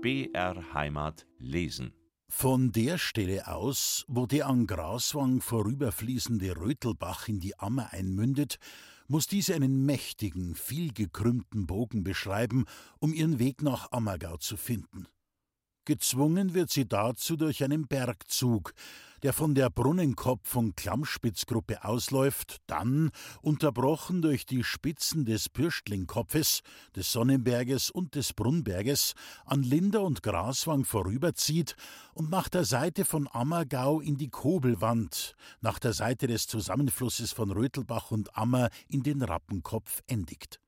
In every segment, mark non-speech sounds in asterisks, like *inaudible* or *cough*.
BR Heimat lesen. Von der Stelle aus, wo der an Graswang vorüberfließende Rötelbach in die Ammer einmündet, muss diese einen mächtigen, vielgekrümmten Bogen beschreiben, um ihren Weg nach Ammergau zu finden. Gezwungen wird sie dazu durch einen Bergzug, der von der Brunnenkopf- und Klammspitzgruppe ausläuft, dann, unterbrochen durch die Spitzen des Bürschtlingkopfes, des Sonnenberges und des Brunnberges, an Linder und Graswang vorüberzieht und nach der Seite von Ammergau in die Kobelwand, nach der Seite des Zusammenflusses von Rötelbach und Ammer in den Rappenkopf endigt.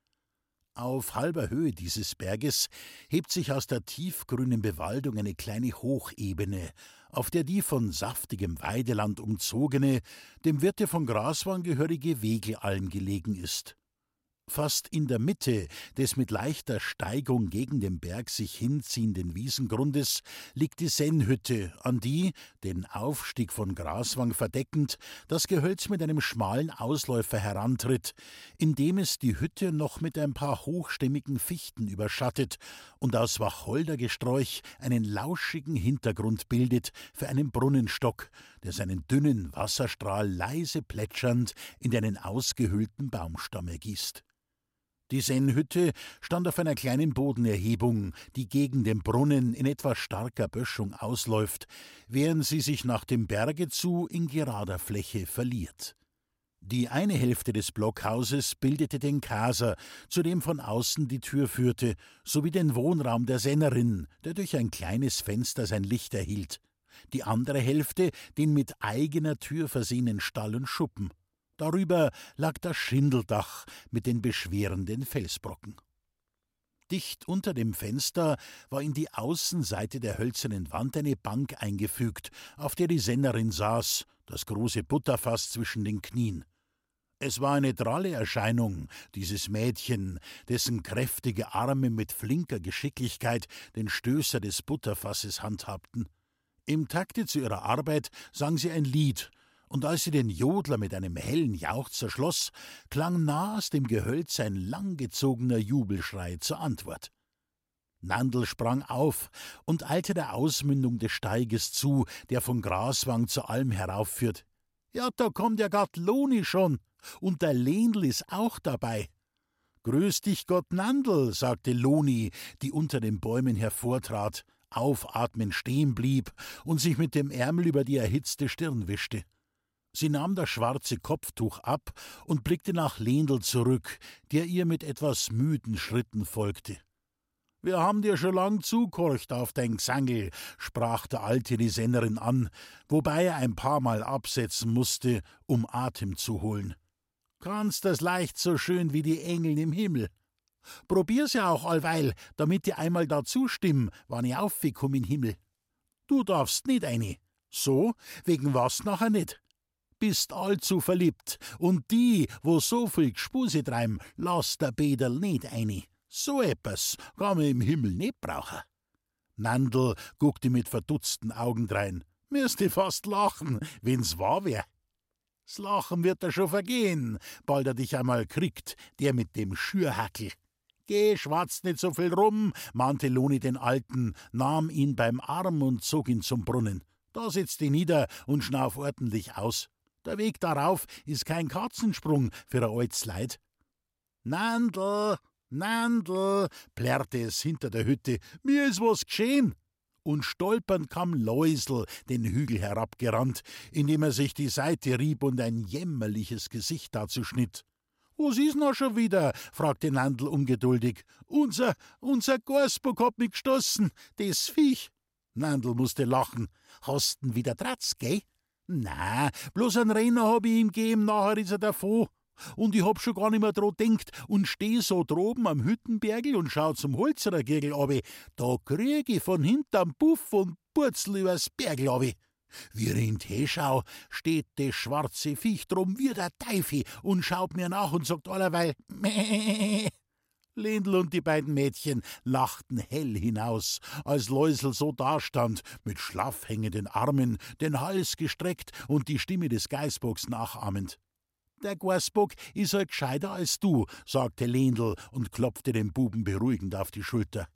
Auf halber Höhe dieses Berges hebt sich aus der tiefgrünen Bewaldung eine kleine Hochebene, auf der die von saftigem Weideland umzogene, dem Wirte von Graswang gehörige Wegealm gelegen ist. Fast in der Mitte des mit leichter Steigung gegen den Berg sich hinziehenden Wiesengrundes liegt die Sennhütte, an die, den Aufstieg von Graswang verdeckend, das Gehölz mit einem schmalen Ausläufer herantritt, indem es die Hütte noch mit ein paar hochstämmigen Fichten überschattet und aus Wacholdergesträuch einen lauschigen Hintergrund bildet für einen Brunnenstock, der seinen dünnen Wasserstrahl leise plätschernd in einen ausgehöhlten Baumstamm ergießt. Die Sennhütte stand auf einer kleinen Bodenerhebung, die gegen den Brunnen in etwa starker Böschung ausläuft, während sie sich nach dem Berge zu in gerader Fläche verliert. Die eine Hälfte des Blockhauses bildete den Kaser, zu dem von außen die Tür führte, sowie den Wohnraum der Sennerin, der durch ein kleines Fenster sein Licht erhielt. Die andere Hälfte den mit eigener Tür versehenen Stall und Schuppen. Darüber lag das Schindeldach mit den beschwerenden Felsbrocken. Dicht unter dem Fenster war in die Außenseite der hölzernen Wand eine Bank eingefügt, auf der die Sennerin saß, das große Butterfass zwischen den Knien. Es war eine dralle Erscheinung, dieses Mädchen, dessen kräftige Arme mit flinker Geschicklichkeit den Stößer des Butterfasses handhabten. Im Takte zu ihrer Arbeit sang sie ein Lied, und als sie den Jodler mit einem hellen Jauchzer schloss, klang nah aus dem Gehölz ein langgezogener Jubelschrei zur Antwort. Nandl sprang auf und eilte der Ausmündung des Steiges zu, der von Graswang zur Alm heraufführt. Ja, da kommt ja Gott Loni schon, und der Lehnl ist auch dabei. Grüß dich Gott Nandl, sagte Loni, die unter den Bäumen hervortrat, aufatmen stehen blieb und sich mit dem Ärmel über die erhitzte Stirn wischte. Sie nahm das schwarze Kopftuch ab und blickte nach Lendl zurück, der ihr mit etwas müden Schritten folgte. Wir haben dir schon lang zukorcht auf dein Gesangel, sprach der Alte die Sennerin an, wobei er ein paar Mal absetzen musste, um Atem zu holen. Kannst das leicht so schön wie die Engel im Himmel. Probier's ja auch allweil, damit dir einmal da zustimmen, wann ich aufkomm in Himmel. Du darfst nicht eine. So, wegen was nachher nicht? Bist allzu verliebt, und die, wo so viel Gspuse treiben, lass der Bäderl nicht eine. So etwas kann man im Himmel nicht brauchen. Nandl guckte mit verdutzten Augen drein. Müsste fast lachen, wenn's wahr wär. S Lachen wird er schon vergehen, bald er dich einmal kriegt, der mit dem Schürhackel. Geh, schwatzt nicht so viel rum, mahnte Loni den Alten, nahm ihn beim Arm und zog ihn zum Brunnen. Da sitzt ihn nieder und schnauf ordentlich aus. Der Weg darauf ist kein Katzensprung für ein altes Leid. Nandl, Nandl, plärrte es hinter der Hütte, mir ist was geschehen. Und stolpernd kam Läusel den Hügel herabgerannt, indem er sich die Seite rieb und ein jämmerliches Gesicht dazu schnitt. Was ist noch schon wieder? fragte Nandl ungeduldig. Unser, unser Gorsbock hat mich gestoßen, das Viech. Nandl musste lachen. Hast'n wieder Tratz, gell? Na, bloß ein Renner hab ich ihm gegeben, nachher ist er davon. Und ich hab schon gar nicht mehr dran denkt und steh so droben am Hüttenbergel und schau zum Holzerergegel ab. Da krieg ich von hinterm Puff und Purzel übers Bergel ab. Wie ich in die schau, steht das schwarze Viech drum wie der Teufel und schaut mir nach und sagt allerweil, *laughs* Mäh. Lindl und die beiden Mädchen lachten hell hinaus, als Läusel so dastand, mit schlaff hängenden Armen, den Hals gestreckt und die Stimme des Geißbocks nachahmend. Der Geißbock ist halt gescheiter als du, sagte Lendl und klopfte den Buben beruhigend auf die Schulter.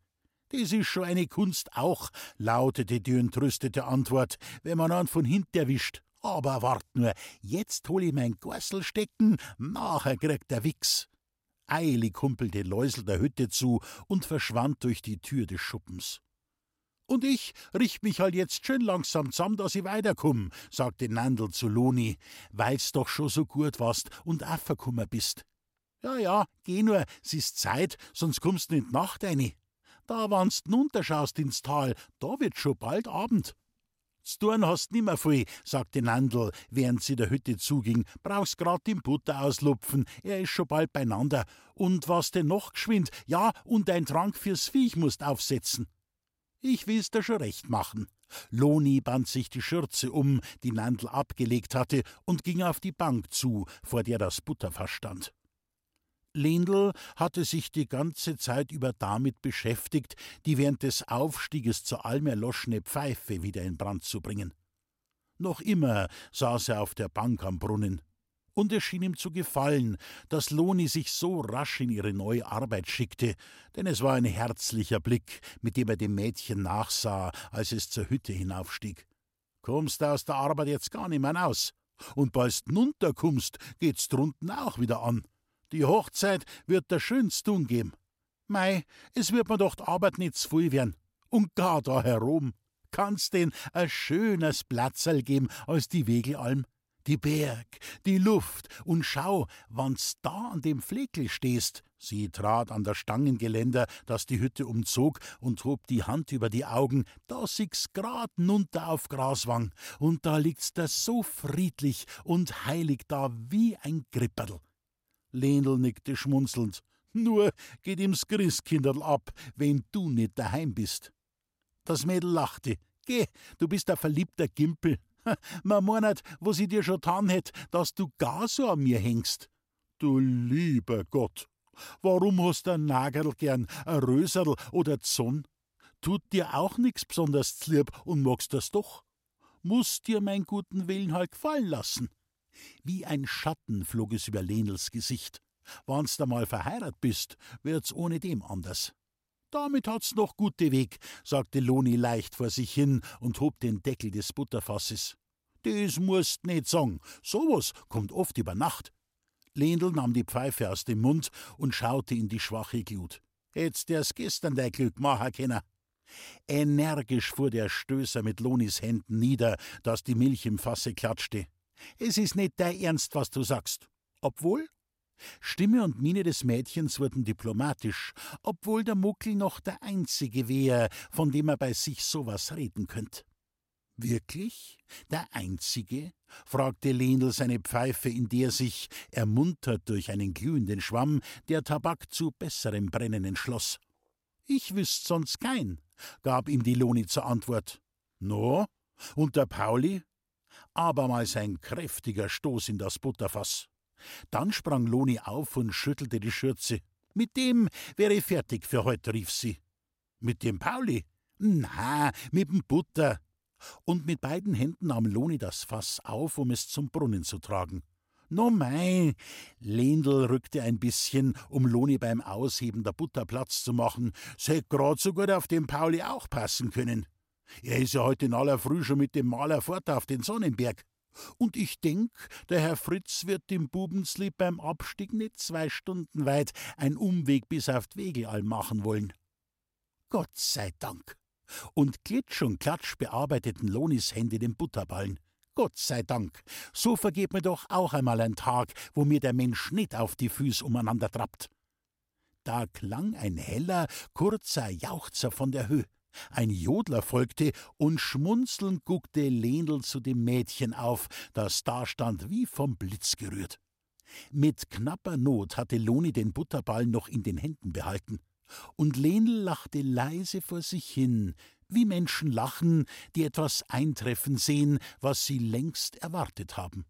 Das ist schon eine Kunst auch, lautete die entrüstete Antwort, wenn man an von hinten erwischt. Aber wart nur, jetzt hol ich mein Gorsel stecken, nachher kriegt der Wichs. Eilig humpelte Läusel der Hütte zu und verschwand durch die Tür des Schuppens. Und ich richt mich halt jetzt schön langsam zusammen, dass ich weiterkomm, sagte Nandl zu Loni, weil's doch schon so gut warst und auch verkummer bist. Ja, ja, geh nur, es ist Zeit, sonst kommst du die Nacht eine. Da, wann's nunterschaust ins Tal, da wird schon bald Abend. Sturn hast nimmer viel, sagte Nandl, während sie der Hütte zuging. Brauchst grad den Butter auslupfen, er ist schon bald beieinander. Und was denn noch geschwind? Ja, und ein Trank fürs Viech musst aufsetzen. Ich will's dir schon recht machen. Loni band sich die Schürze um, die Nandl abgelegt hatte, und ging auf die Bank zu, vor der das Butterfass stand. Lendl hatte sich die ganze Zeit über damit beschäftigt, die während des Aufstieges zur Alm erloschene Pfeife wieder in Brand zu bringen. Noch immer saß er auf der Bank am Brunnen. Und es schien ihm zu gefallen, dass Loni sich so rasch in ihre neue Arbeit schickte, denn es war ein herzlicher Blick, mit dem er dem Mädchen nachsah, als es zur Hütte hinaufstieg. Kommst aus der Arbeit jetzt gar nicht mehr aus? Und bald nunterkommst, geht's drunten auch wieder an. Die Hochzeit wird der schönst tun geben. Mei, es wird mir doch die Arbeit nicht zu viel werden. Und gar da herum. Kann's denn ein schönes Platzerl geben als die Wegelalm? Die Berg, die Luft und schau, wann's da an dem Fleckl stehst. Sie trat an das Stangengeländer, das die Hütte umzog, und hob die Hand über die Augen. Da sieg's grad nunter auf Graswang, und da liegt's da so friedlich und heilig da wie ein Gripperl. Lenel nickte schmunzelnd. Nur geht ihm's Christkindl ab, wenn du nicht daheim bist. Das Mädel lachte. Geh, du bist ein verliebter Gimpel. *laughs* Man meint, was ich dir schon tan hätt, dass du gar so an mir hängst. Du lieber Gott, warum hast du ein Nagerl gern, ein Röserl oder Zonn? Tut dir auch nix besonders lieb und magst das doch? Muß dir mein guten Willen halt gefallen lassen. Wie ein Schatten flog es über Lenels Gesicht. Wann's da mal verheiratet bist, wird's ohne dem anders. Damit hat's noch gute Weg, sagte Loni leicht vor sich hin und hob den Deckel des Butterfasses. Das musst nicht sagen, sowas kommt oft über Nacht. Lendl nahm die Pfeife aus dem Mund und schaute in die schwache Glut. Hätt's der's gestern dein Glück machen können. Energisch fuhr der Stößer mit Lonis Händen nieder, dass die Milch im Fasse klatschte. Es ist nicht dein Ernst, was du sagst. Obwohl? Stimme und Miene des Mädchens wurden diplomatisch, obwohl der Muckel noch der einzige wäre, von dem er bei sich sowas reden könnte. Wirklich? Der einzige? fragte Lenel seine Pfeife, in der sich, ermuntert durch einen glühenden Schwamm, der Tabak zu besserem Brennen entschloss. Ich wüsst sonst kein, gab ihm die Loni zur Antwort. No? Und der Pauli? Abermals ein kräftiger Stoß in das Butterfass. Dann sprang Loni auf und schüttelte die Schürze. Mit dem wäre ich fertig für heute, rief sie. Mit dem Pauli? Na, mit dem Butter. Und mit beiden Händen nahm Loni das Fass auf, um es zum Brunnen zu tragen. No mei! Lendl rückte ein bisschen, um Loni beim Ausheben der Butter Platz zu machen. Es hätte grad so gut auf den Pauli auch passen können. Er ist ja heute in aller Früh schon mit dem Maler fort auf den Sonnenberg. Und ich denk, der Herr Fritz wird dem Bubensli beim Abstieg nicht zwei Stunden weit ein Umweg bis auf Wegealm machen wollen. Gott sei Dank. Und Klitsch und Klatsch bearbeiteten Lonis Hände den Butterballen. Gott sei Dank. So vergeht mir doch auch einmal ein Tag, wo mir der Mensch nicht auf die Füß umeinander trappt. Da klang ein heller, kurzer Jauchzer von der Höhe. Ein Jodler folgte, und schmunzelnd guckte Lenel zu dem Mädchen auf, das dastand wie vom Blitz gerührt. Mit knapper Not hatte Loni den Butterball noch in den Händen behalten. Und Lenel lachte leise vor sich hin, wie Menschen lachen, die etwas eintreffen sehen, was sie längst erwartet haben.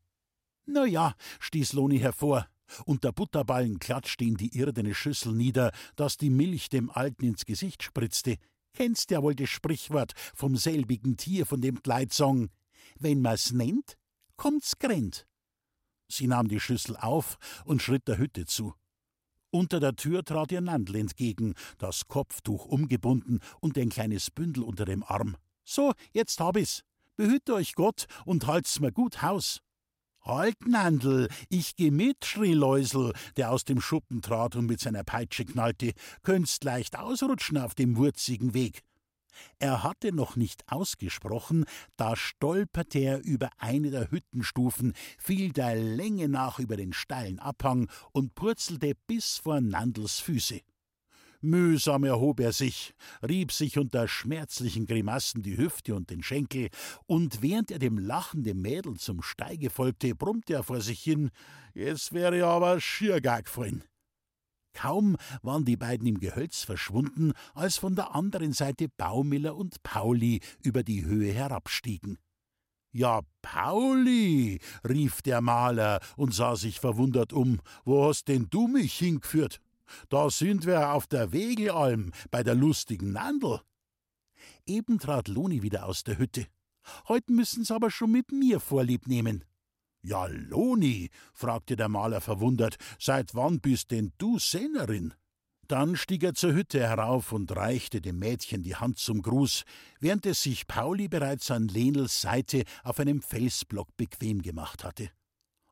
Na ja, stieß Loni hervor, und der Butterballen klatschte in die irdene Schüssel nieder, dass die Milch dem Alten ins Gesicht spritzte. Kennst ja wohl das Sprichwort vom selbigen Tier von dem Gleitsong. Wenn man's nennt, kommt's grennt. Sie nahm die Schüssel auf und schritt der Hütte zu. Unter der Tür trat ihr Nandl entgegen, das Kopftuch umgebunden und ein kleines Bündel unter dem Arm. So, jetzt hab ich's. Behüte euch Gott und halt's mir gut Haus. Halt, Nandl, ich geh mit, schrie Läusel, der aus dem Schuppen trat und mit seiner Peitsche knallte. Könnt's leicht ausrutschen auf dem wurzigen Weg. Er hatte noch nicht ausgesprochen, da stolperte er über eine der Hüttenstufen, fiel der Länge nach über den steilen Abhang und purzelte bis vor Nandels Füße. Mühsam erhob er sich, rieb sich unter schmerzlichen Grimassen die Hüfte und den Schenkel, und während er dem lachenden Mädel zum Steige folgte, brummte er vor sich hin: Jetzt wäre aber schier gar gefallen. Kaum waren die beiden im Gehölz verschwunden, als von der anderen Seite Baumiller und Pauli über die Höhe herabstiegen. Ja, Pauli, rief der Maler und sah sich verwundert um, wo hast denn du mich hingeführt? Da sind wir auf der Wegelalm bei der lustigen Nandel. Eben trat Loni wieder aus der Hütte. Heute müssen's aber schon mit mir Vorlieb nehmen. Ja, Loni, fragte der Maler verwundert, seit wann bist denn du Sennerin? Dann stieg er zur Hütte herauf und reichte dem Mädchen die Hand zum Gruß, während es sich Pauli bereits an Lenels Seite auf einem Felsblock bequem gemacht hatte.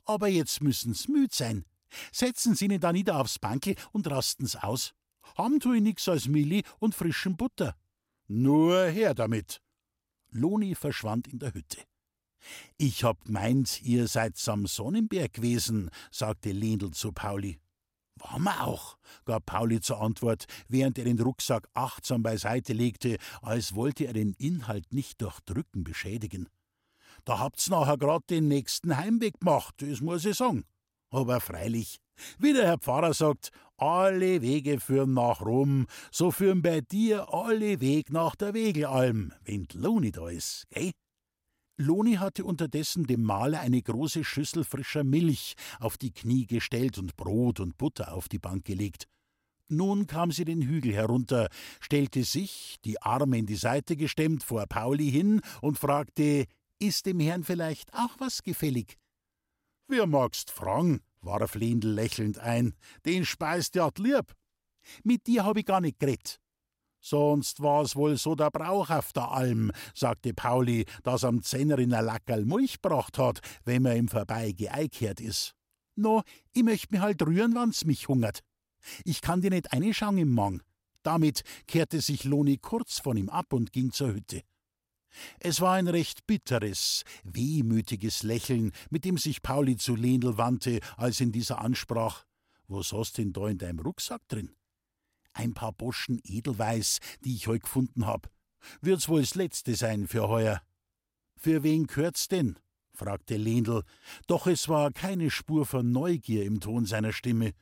Aber jetzt müssen's müd sein. Setzen Sie ihn da nieder aufs Bankel und rasten's aus. Haben tu ich nix als Milli und frischen Butter. Nur her damit. Loni verschwand in der Hütte. Ich hab gemeint, ihr seid am Sonnenberg gewesen, sagte Lendl zu Pauli. Wir auch, gab Pauli zur Antwort, während er den Rucksack achtsam beiseite legte, als wollte er den Inhalt nicht durch Drücken beschädigen. Da habt's nachher grad den nächsten Heimweg gemacht, das muss ich sagen. Aber freilich, wie der Herr Pfarrer sagt, alle Wege führen nach Rom, so führen bei dir alle Weg nach der Wegelalm, wenn Loni da ist, gell? Loni hatte unterdessen dem Maler eine große Schüssel frischer Milch auf die Knie gestellt und Brot und Butter auf die Bank gelegt. Nun kam sie den Hügel herunter, stellte sich, die Arme in die Seite gestemmt, vor Pauli hin und fragte: Ist dem Herrn vielleicht auch was gefällig? Wer magst fragen? warf Lendl lächelnd ein. Den speist ja lieb. Mit dir hab ich gar nicht geredet. Sonst war's wohl so der Brauch auf der Alm, sagte Pauli, dass am Zenner in der Lackerl Milch gebracht hat, wenn man im Vorbei geeikehrt is. No, ich möcht mich halt rühren, wann's mich hungert. Ich kann dir nicht einschauen im Mang. Damit kehrte sich Loni kurz von ihm ab und ging zur Hütte. Es war ein recht bitteres, wehmütiges Lächeln, mit dem sich Pauli zu Lenel wandte, als ihn dieser ansprach: Was hast denn da in deinem Rucksack drin? ein paar Boschen Edelweiß, die ich heut gefunden hab. Wird's wohl das letzte sein für heuer. Für wen gehört's denn? fragte Lendl, doch es war keine Spur von Neugier im Ton seiner Stimme.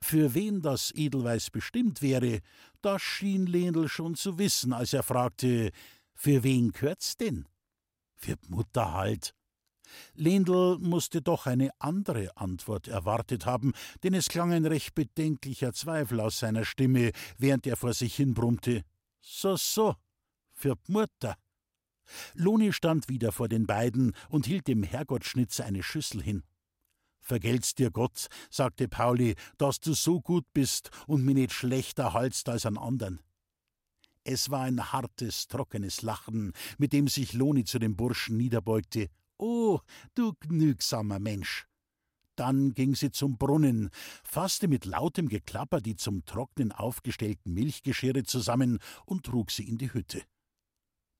Für wen das Edelweiß bestimmt wäre, das schien Lendl schon zu wissen, als er fragte, für wen gehört's denn? Für Mutter halt. Lendl musste doch eine andere Antwort erwartet haben, denn es klang ein recht bedenklicher Zweifel aus seiner Stimme, während er vor sich hin brummte. So, so, für Mutter. Loni stand wieder vor den beiden und hielt dem Herrgottschnitzer eine Schüssel hin. Vergelt's dir Gott, sagte Pauli, dass du so gut bist und mich nicht schlechter haltst als an andern. Es war ein hartes, trockenes Lachen, mit dem sich Loni zu dem Burschen niederbeugte. Oh, du gnügsamer Mensch! Dann ging sie zum Brunnen, fasste mit lautem Geklapper die zum Trocknen aufgestellten Milchgeschirre zusammen und trug sie in die Hütte.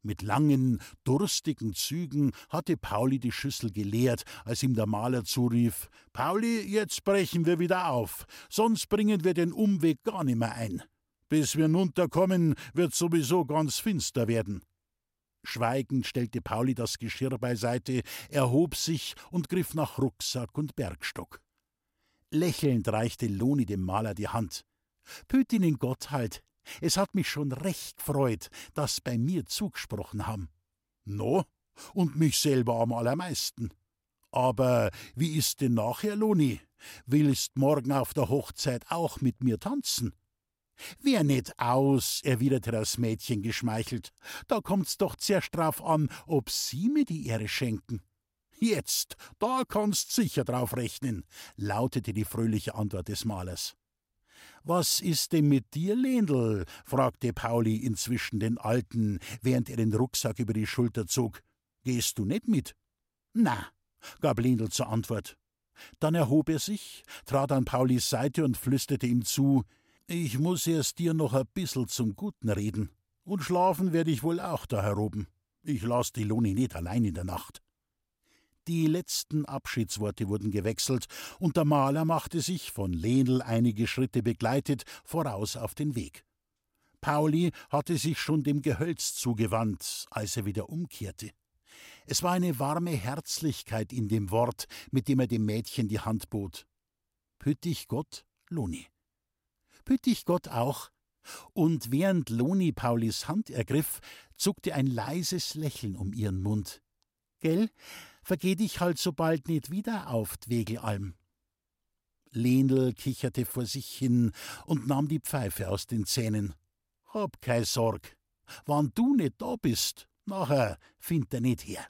Mit langen, durstigen Zügen hatte Pauli die Schüssel geleert, als ihm der Maler zurief: Pauli, jetzt brechen wir wieder auf, sonst bringen wir den Umweg gar nimmer ein. Bis wir nunterkommen, wird sowieso ganz finster werden. Schweigend stellte Pauli das Geschirr beiseite, erhob sich und griff nach Rucksack und Bergstock. Lächelnd reichte Loni dem Maler die Hand. Püt ihn in Gott halt. Es hat mich schon recht gefreut, dass bei mir zugesprochen haben. No, und mich selber am allermeisten. Aber wie ist denn nachher, Loni? Willst morgen auf der Hochzeit auch mit mir tanzen? Wer nicht aus, erwiderte das Mädchen geschmeichelt. Da kommt's doch zuerst drauf an, ob Sie mir die Ehre schenken. Jetzt, da kannst sicher drauf rechnen, lautete die fröhliche Antwort des Malers. Was ist denn mit dir, Lendl? fragte Pauli inzwischen den Alten, während er den Rucksack über die Schulter zog. Gehst du nicht mit? Na, gab Lendl zur Antwort. Dann erhob er sich, trat an Paulis Seite und flüsterte ihm zu: Ich muss erst dir noch ein bissel zum Guten reden. Und schlafen werde ich wohl auch da heroben. Ich lass die Loni nicht allein in der Nacht. Die letzten Abschiedsworte wurden gewechselt, und der Maler machte sich, von Lenel einige Schritte begleitet, voraus auf den Weg. Pauli hatte sich schon dem Gehölz zugewandt, als er wieder umkehrte. Es war eine warme Herzlichkeit in dem Wort, mit dem er dem Mädchen die Hand bot. Püttich Gott, Loni. Püttich Gott auch. Und während Loni Paulis Hand ergriff, zuckte ein leises Lächeln um ihren Mund. Gell, vergeh dich halt so bald nicht wieder auf d'Wegelalm. Lenel kicherte vor sich hin und nahm die Pfeife aus den Zähnen. Hab kei Sorg. Wann du nicht da bist, nachher find er nicht her.